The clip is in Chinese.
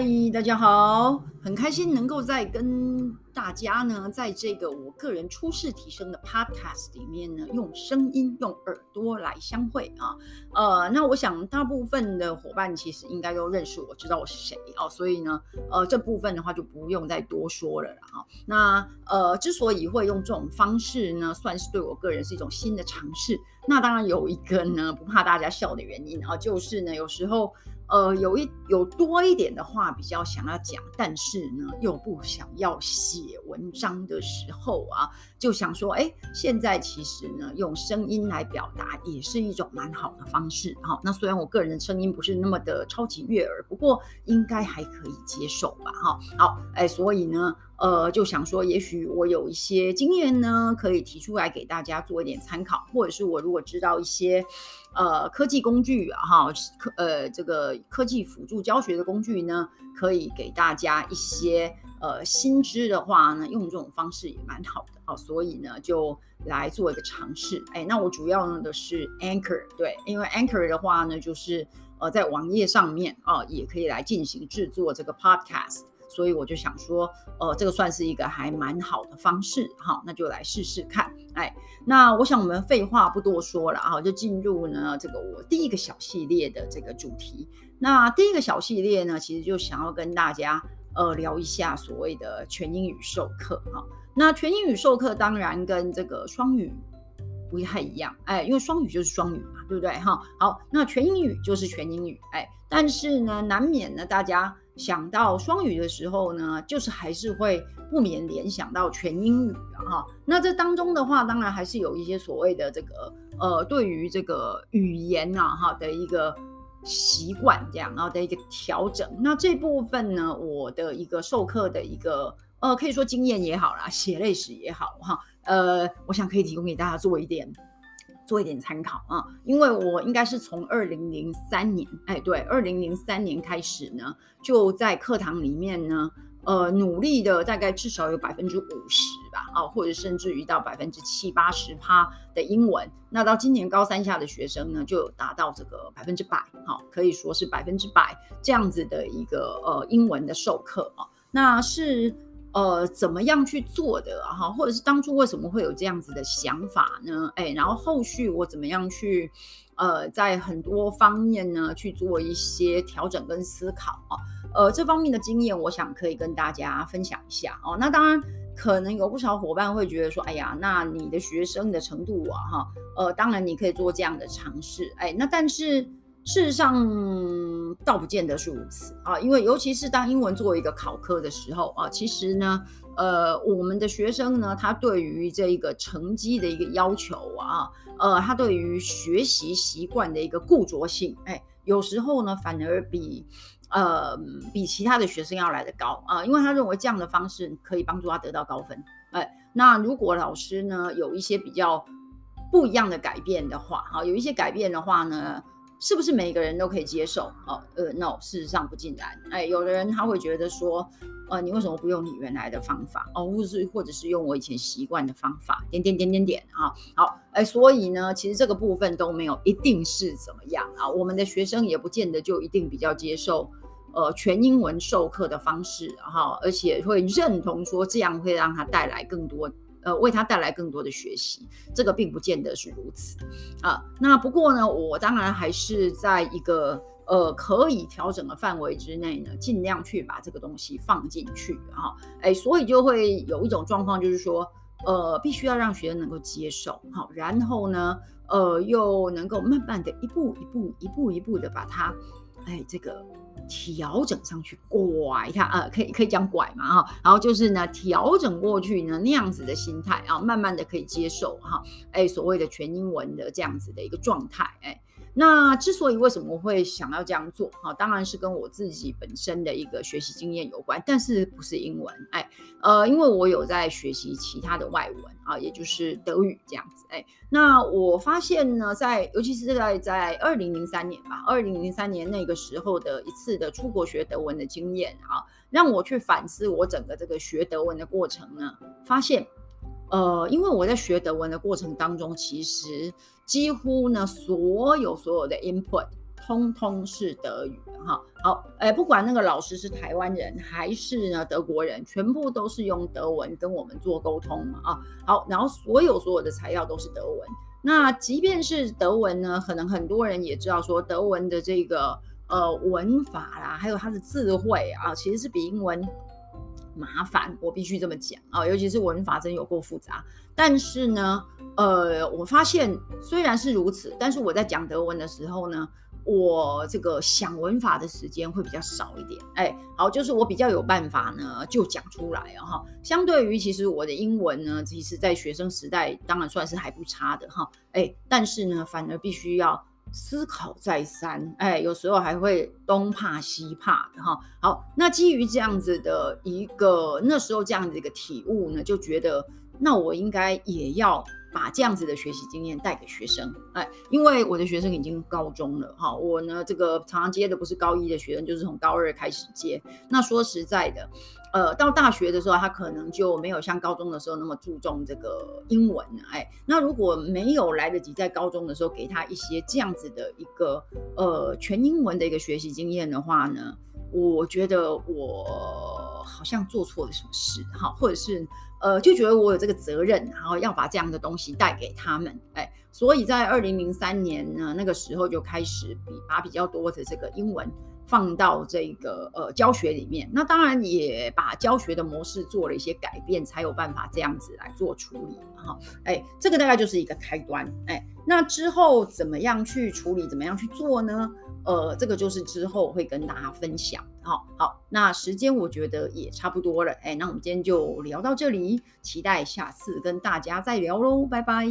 嗨，大家好，很开心能够在跟大家呢，在这个我个人初试提升的 podcast 里面呢，用声音、用耳朵来相会啊。呃，那我想大部分的伙伴其实应该都认识我，知道我是谁哦，所以呢，呃，这部分的话就不用再多说了啊。那呃，之所以会用这种方式呢，算是对我个人是一种新的尝试。那当然有一个呢，不怕大家笑的原因啊，就是呢，有时候。呃，有一有多一点的话比较想要讲，但是呢又不想要写文章的时候啊，就想说，哎，现在其实呢用声音来表达也是一种蛮好的方式。哈、那虽然我个人的声音不是那么的超级悦耳，不过应该还可以接受吧。哈、好，哎，所以呢。呃，就想说，也许我有一些经验呢，可以提出来给大家做一点参考，或者是我如果知道一些呃科技工具哈，科呃这个科技辅助教学的工具呢，可以给大家一些呃新知的话呢，用这种方式也蛮好的，好，所以呢就来做一个尝试。哎，那我主要用的是 Anchor，对，因为 Anchor 的话呢，就是呃在网页上面啊，也可以来进行制作这个 Podcast。所以我就想说，呃，这个算是一个还蛮好的方式，好，那就来试试看。哎，那我想我们废话不多说了啊，就进入呢这个我第一个小系列的这个主题。那第一个小系列呢，其实就想要跟大家呃聊一下所谓的全英语授课哈。那全英语授课当然跟这个双语不太一样，哎，因为双语就是双语嘛，对不对哈？好，那全英语就是全英语，哎，但是呢，难免呢大家。想到双语的时候呢，就是还是会不免联想到全英语哈。那这当中的话，当然还是有一些所谓的这个呃，对于这个语言呐哈的一个习惯这样，然后的一个调整。那这部分呢，我的一个授课的一个呃，可以说经验也好啦，血泪史也好哈，呃，我想可以提供给大家做一点。做一点参考啊，因为我应该是从二零零三年，哎，对，二零零三年开始呢，就在课堂里面呢，呃，努力的大概至少有百分之五十吧，啊，或者甚至于到百分之七八十趴的英文。那到今年高三下的学生呢，就有达到这个百分之百，哈，可以说是百分之百这样子的一个呃英文的授课啊，那是。呃，怎么样去做的哈？或者是当初为什么会有这样子的想法呢？哎，然后后续我怎么样去呃，在很多方面呢去做一些调整跟思考啊？呃，这方面的经验，我想可以跟大家分享一下哦。那当然，可能有不少伙伴会觉得说，哎呀，那你的学生的程度啊，哈，呃，当然你可以做这样的尝试，哎，那但是。事实上，倒不见得是如此啊，因为尤其是当英文作为一个考科的时候啊，其实呢，呃，我们的学生呢，他对于这一个成绩的一个要求啊，呃，他对于学习习惯的一个固着性，哎，有时候呢，反而比呃比其他的学生要来得高啊，因为他认为这样的方式可以帮助他得到高分，哎，那如果老师呢有一些比较不一样的改变的话，好，有一些改变的话呢。是不是每个人都可以接受？哦，呃，no，事实上不尽然。哎，有的人他会觉得说，呃，你为什么不用你原来的方法？哦，或是或者是用我以前习惯的方法？点点点点点啊，好，哎，所以呢，其实这个部分都没有一定是怎么样啊。我们的学生也不见得就一定比较接受，呃，全英文授课的方式哈，而且会认同说这样会让他带来更多。呃，为他带来更多的学习，这个并不见得是如此啊。那不过呢，我当然还是在一个呃可以调整的范围之内呢，尽量去把这个东西放进去哈。哎，所以就会有一种状况，就是说，呃，必须要让学生能够接受，好，然后呢，呃，又能够慢慢的一步一步、一步一步的把它，哎，这个。调整上去，拐它，呃，可以可以讲拐嘛，哈，然后就是呢，调整过去呢，那样子的心态啊，慢慢的可以接受哈，哎，所谓的全英文的这样子的一个状态，哎。那之所以为什么会想要这样做，哈，当然是跟我自己本身的一个学习经验有关，但是不是英文，哎，呃，因为我有在学习其他的外文啊，也就是德语这样子，哎，那我发现呢，在尤其是在在二零零三年吧，二零零三年那个时候的一次的出国学德文的经验啊，让我去反思我整个这个学德文的过程呢，发现。呃，因为我在学德文的过程当中，其实几乎呢，所有所有的 input 通通是德语哈。好，哎，不管那个老师是台湾人还是呢德国人，全部都是用德文跟我们做沟通嘛啊。好，然后所有所有的材料都是德文。那即便是德文呢，可能很多人也知道说德文的这个呃文法啦，还有它的字汇啊，其实是比英文麻烦。我必须这么讲啊，尤其是文法真有够复杂。但是呢，呃，我发现虽然是如此，但是我在讲德文的时候呢，我这个想文法的时间会比较少一点，哎，好，就是我比较有办法呢，就讲出来哈。相对于其实我的英文呢，其实在学生时代当然算是还不差的哈，哎，但是呢，反而必须要思考再三，哎，有时候还会东怕西怕的哈。好，那基于这样子的一个那时候这样子一个体悟呢，就觉得那我应该也要。把这样子的学习经验带给学生，哎，因为我的学生已经高中了，哈，我呢这个常常接的不是高一的学生，就是从高二开始接。那说实在的，呃，到大学的时候，他可能就没有像高中的时候那么注重这个英文，哎，那如果没有来得及在高中的时候给他一些这样子的一个呃全英文的一个学习经验的话呢，我觉得我好像做错了什么事，哈，或者是。呃，就觉得我有这个责任，然后要把这样的东西带给他们，哎，所以在二零零三年呢，那个时候就开始比把比较多的这个英文放到这个呃教学里面。那当然也把教学的模式做了一些改变，才有办法这样子来做处理，哈，哎，这个大概就是一个开端，哎，那之后怎么样去处理，怎么样去做呢？呃，这个就是之后会跟大家分享。好，好，那时间我觉得也差不多了，哎，那我们今天就聊到这里，期待下次跟大家再聊喽，拜拜。